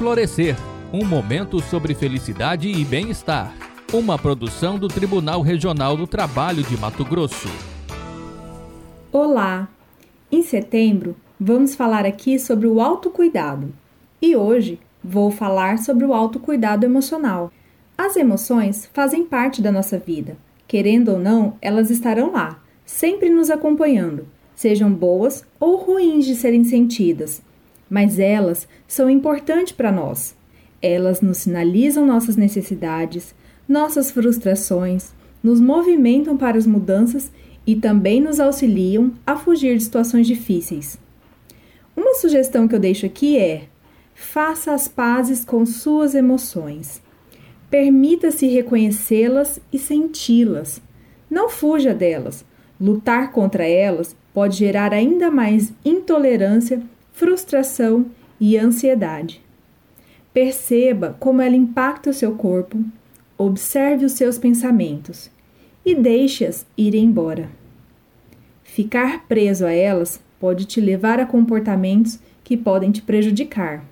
Florescer um momento sobre felicidade e bem-estar. Uma produção do Tribunal Regional do Trabalho de Mato Grosso. Olá! Em setembro, vamos falar aqui sobre o autocuidado. E hoje vou falar sobre o autocuidado emocional. As emoções fazem parte da nossa vida. Querendo ou não, elas estarão lá, sempre nos acompanhando, sejam boas ou ruins de serem sentidas. Mas elas são importantes para nós. Elas nos sinalizam nossas necessidades, nossas frustrações, nos movimentam para as mudanças e também nos auxiliam a fugir de situações difíceis. Uma sugestão que eu deixo aqui é: faça as pazes com suas emoções. Permita-se reconhecê-las e senti-las. Não fuja delas. Lutar contra elas pode gerar ainda mais intolerância, frustração e ansiedade. Perceba como ela impacta o seu corpo, observe os seus pensamentos e deixe-as ir embora. Ficar preso a elas pode te levar a comportamentos que podem te prejudicar.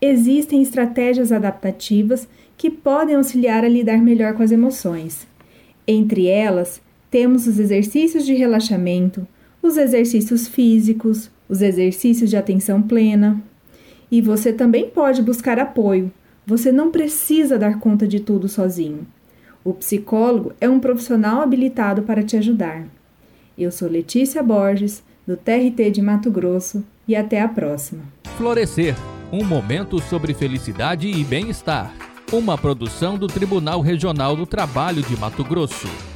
Existem estratégias adaptativas que podem auxiliar a lidar melhor com as emoções. Entre elas, temos os exercícios de relaxamento, os exercícios físicos, os exercícios de atenção plena. E você também pode buscar apoio. Você não precisa dar conta de tudo sozinho. O psicólogo é um profissional habilitado para te ajudar. Eu sou Letícia Borges, do TRT de Mato Grosso, e até a próxima. Florescer um momento sobre felicidade e bem-estar. Uma produção do Tribunal Regional do Trabalho de Mato Grosso.